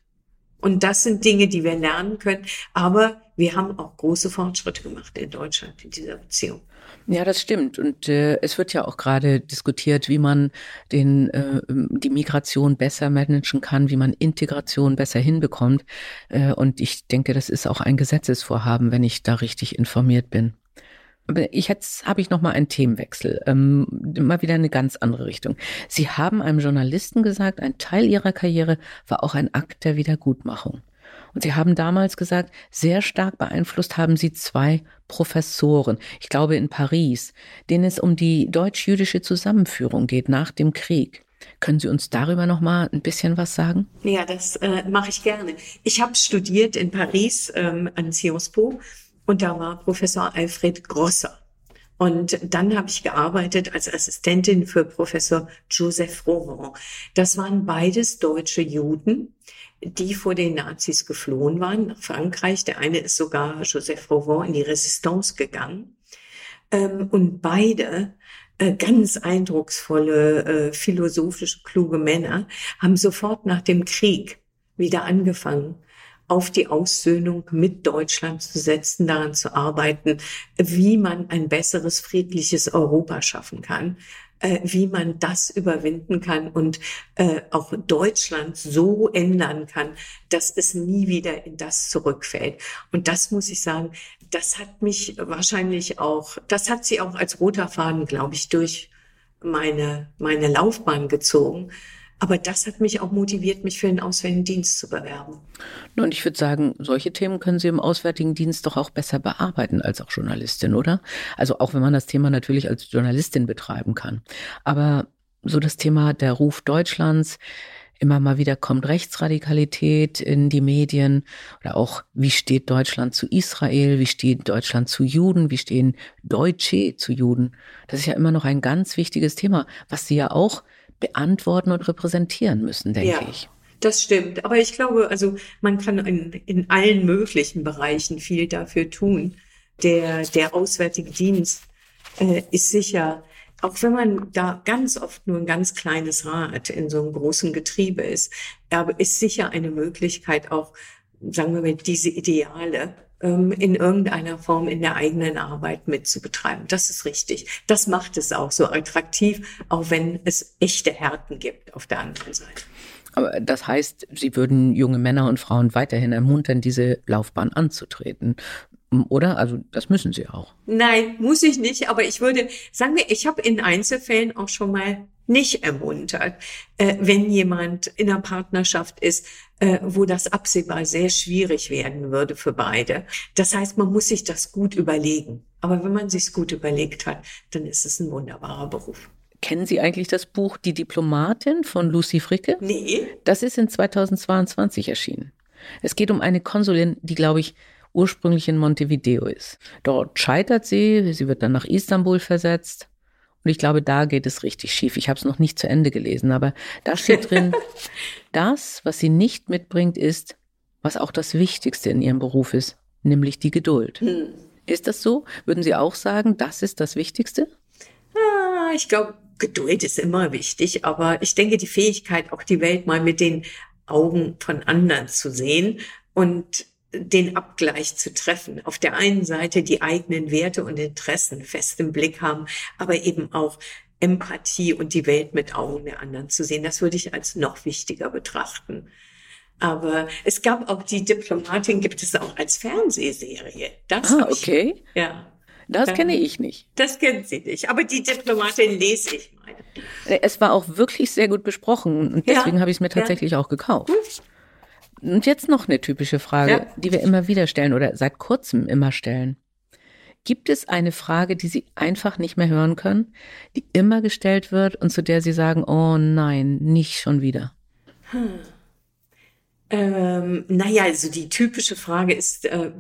Und das sind Dinge, die wir lernen können. Aber wir haben auch große Fortschritte gemacht in Deutschland in dieser Beziehung. Ja, das stimmt. Und äh, es wird ja auch gerade diskutiert, wie man den, äh, die Migration besser managen kann, wie man Integration besser hinbekommt. Äh, und ich denke, das ist auch ein Gesetzesvorhaben, wenn ich da richtig informiert bin. Ich jetzt habe ich noch mal einen Themenwechsel, ähm, mal wieder eine ganz andere Richtung. Sie haben einem Journalisten gesagt, ein Teil Ihrer Karriere war auch ein Akt der Wiedergutmachung. Und Sie haben damals gesagt, sehr stark beeinflusst haben Sie zwei Professoren, ich glaube in Paris, denen es um die deutsch-jüdische Zusammenführung geht nach dem Krieg. Können Sie uns darüber noch mal ein bisschen was sagen? Ja, das äh, mache ich gerne. Ich habe studiert in Paris ähm, an Sciences Po und da war Professor Alfred Grosser. Und dann habe ich gearbeitet als Assistentin für Professor Joseph Rowan. Das waren beides deutsche Juden, die vor den Nazis geflohen waren nach Frankreich. Der eine ist sogar Joseph Rowan in die Resistance gegangen. Ähm, und beide äh, ganz eindrucksvolle, äh, philosophisch kluge Männer haben sofort nach dem Krieg wieder angefangen, auf die Aussöhnung mit Deutschland zu setzen, daran zu arbeiten, wie man ein besseres, friedliches Europa schaffen kann, äh, wie man das überwinden kann und äh, auch Deutschland so ändern kann, dass es nie wieder in das zurückfällt. Und das muss ich sagen, das hat mich wahrscheinlich auch, das hat sie auch als roter Faden, glaube ich, durch meine, meine Laufbahn gezogen aber das hat mich auch motiviert, mich für den Auswärtigen Dienst zu bewerben. Und ich würde sagen, solche Themen können Sie im Auswärtigen Dienst doch auch besser bearbeiten als auch Journalistin, oder? Also auch wenn man das Thema natürlich als Journalistin betreiben kann. Aber so das Thema der Ruf Deutschlands, immer mal wieder kommt Rechtsradikalität in die Medien oder auch, wie steht Deutschland zu Israel, wie steht Deutschland zu Juden, wie stehen Deutsche zu Juden. Das ist ja immer noch ein ganz wichtiges Thema, was Sie ja auch beantworten und repräsentieren müssen, denke ja. ich. Das stimmt. Aber ich glaube, also man kann in, in allen möglichen Bereichen viel dafür tun. Der, der Auswärtige Dienst äh, ist sicher, auch wenn man da ganz oft nur ein ganz kleines Rad in so einem großen Getriebe ist, aber ist sicher eine Möglichkeit auch, sagen wir mal, diese Ideale ähm, in irgendeiner Form in der eigenen Arbeit mitzubetreiben. Das ist richtig. Das macht es auch so attraktiv, auch wenn es echte Härten gibt auf der anderen Seite. Aber das heißt, Sie würden junge Männer und Frauen weiterhin ermuntern, diese Laufbahn anzutreten. Oder? Also das müssen sie auch. Nein, muss ich nicht. Aber ich würde sagen wir, ich habe in Einzelfällen auch schon mal nicht ermuntert, äh, wenn jemand in einer Partnerschaft ist, äh, wo das absehbar sehr schwierig werden würde für beide. Das heißt, man muss sich das gut überlegen. Aber wenn man sich gut überlegt hat, dann ist es ein wunderbarer Beruf. Kennen Sie eigentlich das Buch Die Diplomatin von Lucy Fricke? Nee. Das ist in 2022 erschienen. Es geht um eine Konsulin, die, glaube ich, ursprünglich in Montevideo ist. Dort scheitert sie, sie wird dann nach Istanbul versetzt. Und ich glaube, da geht es richtig schief. Ich habe es noch nicht zu Ende gelesen, aber da steht drin, *laughs* das, was sie nicht mitbringt, ist, was auch das Wichtigste in ihrem Beruf ist, nämlich die Geduld. Hm. Ist das so? Würden Sie auch sagen, das ist das Wichtigste? Ah, ich glaube, Geduld ist immer wichtig, aber ich denke, die Fähigkeit, auch die Welt mal mit den Augen von anderen zu sehen und den Abgleich zu treffen. Auf der einen Seite die eigenen Werte und Interessen fest im Blick haben, aber eben auch Empathie und die Welt mit Augen der anderen zu sehen. Das würde ich als noch wichtiger betrachten. Aber es gab auch die Diplomatin, gibt es auch als Fernsehserie. Das ah, okay. Ich, ja. Das kenne ich nicht. Das kennen Sie nicht. Aber die Diplomatin lese ich mal. Es war auch wirklich sehr gut besprochen und deswegen ja, habe ich es mir tatsächlich ja. auch gekauft. Gut. Und jetzt noch eine typische Frage, ja. die wir immer wieder stellen oder seit kurzem immer stellen. Gibt es eine Frage, die Sie einfach nicht mehr hören können, die immer gestellt wird und zu der Sie sagen, oh nein, nicht schon wieder? Hm. Ähm, naja, also die typische Frage ist, äh,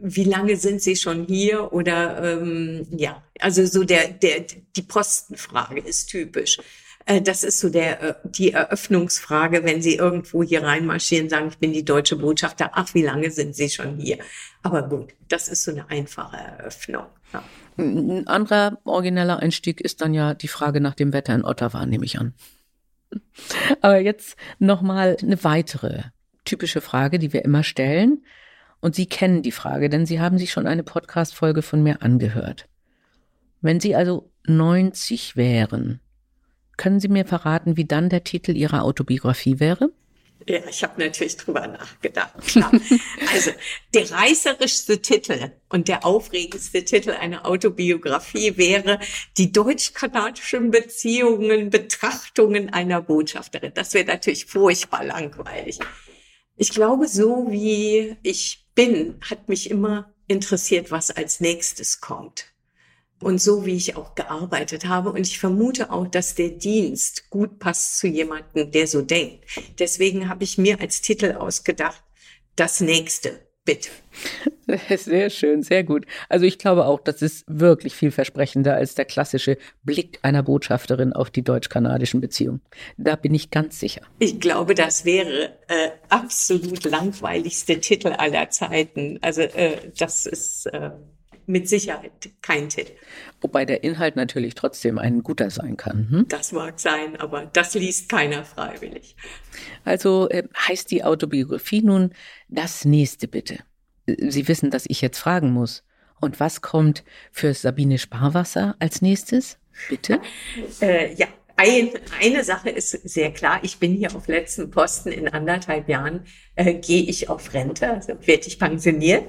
wie lange sind Sie schon hier? Oder ähm, ja, also so der, der, die Postenfrage ist typisch. Äh, das ist so der, äh, die Eröffnungsfrage, wenn Sie irgendwo hier reinmarschieren, sagen, ich bin die deutsche Botschafter. Ach, wie lange sind Sie schon hier? Aber gut, das ist so eine einfache Eröffnung. Ja. Ein anderer origineller Einstieg ist dann ja die Frage nach dem Wetter in Ottawa, nehme ich an. Aber jetzt nochmal eine weitere typische Frage, die wir immer stellen. Und Sie kennen die Frage, denn Sie haben sich schon eine Podcast-Folge von mir angehört. Wenn Sie also 90 wären, können Sie mir verraten, wie dann der Titel Ihrer Autobiografie wäre? Ja, ich habe natürlich drüber nachgedacht. *laughs* Klar. also der reißerischste Titel und der aufregendste Titel einer Autobiografie wäre die deutsch-kanadischen Beziehungen, Betrachtungen einer Botschafterin. Das wäre natürlich furchtbar langweilig. Ich glaube, so wie ich bin, hat mich immer interessiert, was als nächstes kommt. Und so wie ich auch gearbeitet habe. Und ich vermute auch, dass der Dienst gut passt zu jemandem, der so denkt. Deswegen habe ich mir als Titel ausgedacht, das nächste. Bitte. *laughs* Sehr schön, sehr gut. Also ich glaube auch, das ist wirklich vielversprechender als der klassische Blick einer Botschafterin auf die deutsch-kanadischen Beziehungen. Da bin ich ganz sicher. Ich glaube, das wäre äh, absolut langweiligste Titel aller Zeiten. Also äh, das ist äh, mit Sicherheit kein Titel. Wobei der Inhalt natürlich trotzdem ein guter sein kann. Hm? Das mag sein, aber das liest keiner freiwillig. Also äh, heißt die Autobiografie nun das nächste bitte. Sie wissen, dass ich jetzt fragen muss. Und was kommt für Sabine Sparwasser als nächstes? Bitte? *laughs* Äh, ja, ein, eine Sache ist sehr klar. Ich bin hier auf letzten Posten. In anderthalb Jahren äh, gehe ich auf Rente, also werde ich pensioniert.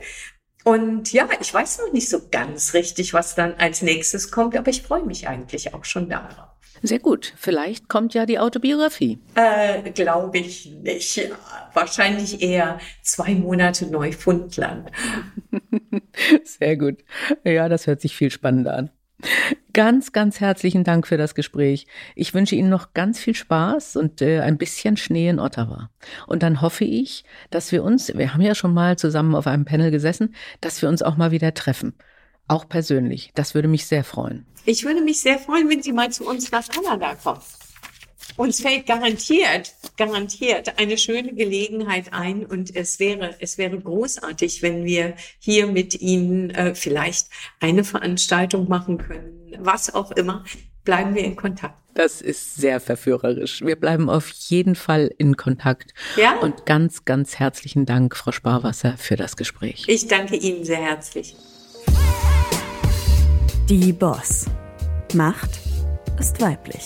Und ja, ich weiß noch nicht so ganz richtig, was dann als nächstes kommt, aber ich freue mich eigentlich auch schon darauf. Sehr gut. Vielleicht kommt ja die Autobiografie. Äh, Glaube ich nicht. Wahrscheinlich eher zwei Monate Neufundland. *laughs* Sehr gut. Ja, das hört sich viel spannender an. Ganz, ganz herzlichen Dank für das Gespräch. Ich wünsche Ihnen noch ganz viel Spaß und äh, ein bisschen Schnee in Ottawa. Und dann hoffe ich, dass wir uns, wir haben ja schon mal zusammen auf einem Panel gesessen, dass wir uns auch mal wieder treffen. Auch persönlich. Das würde mich sehr freuen. Ich würde mich sehr freuen, wenn Sie mal zu uns nach Kanada kommen. Uns fällt garantiert, garantiert eine schöne Gelegenheit ein und es wäre, es wäre großartig, wenn wir hier mit Ihnen äh, vielleicht eine Veranstaltung machen können, was auch immer. Bleiben wir in Kontakt. Das ist sehr verführerisch. Wir bleiben auf jeden Fall in Kontakt. Ja. Und ganz, ganz herzlichen Dank, Frau Sparwasser, für das Gespräch. Ich danke Ihnen sehr herzlich. Die Boss. Macht ist weiblich.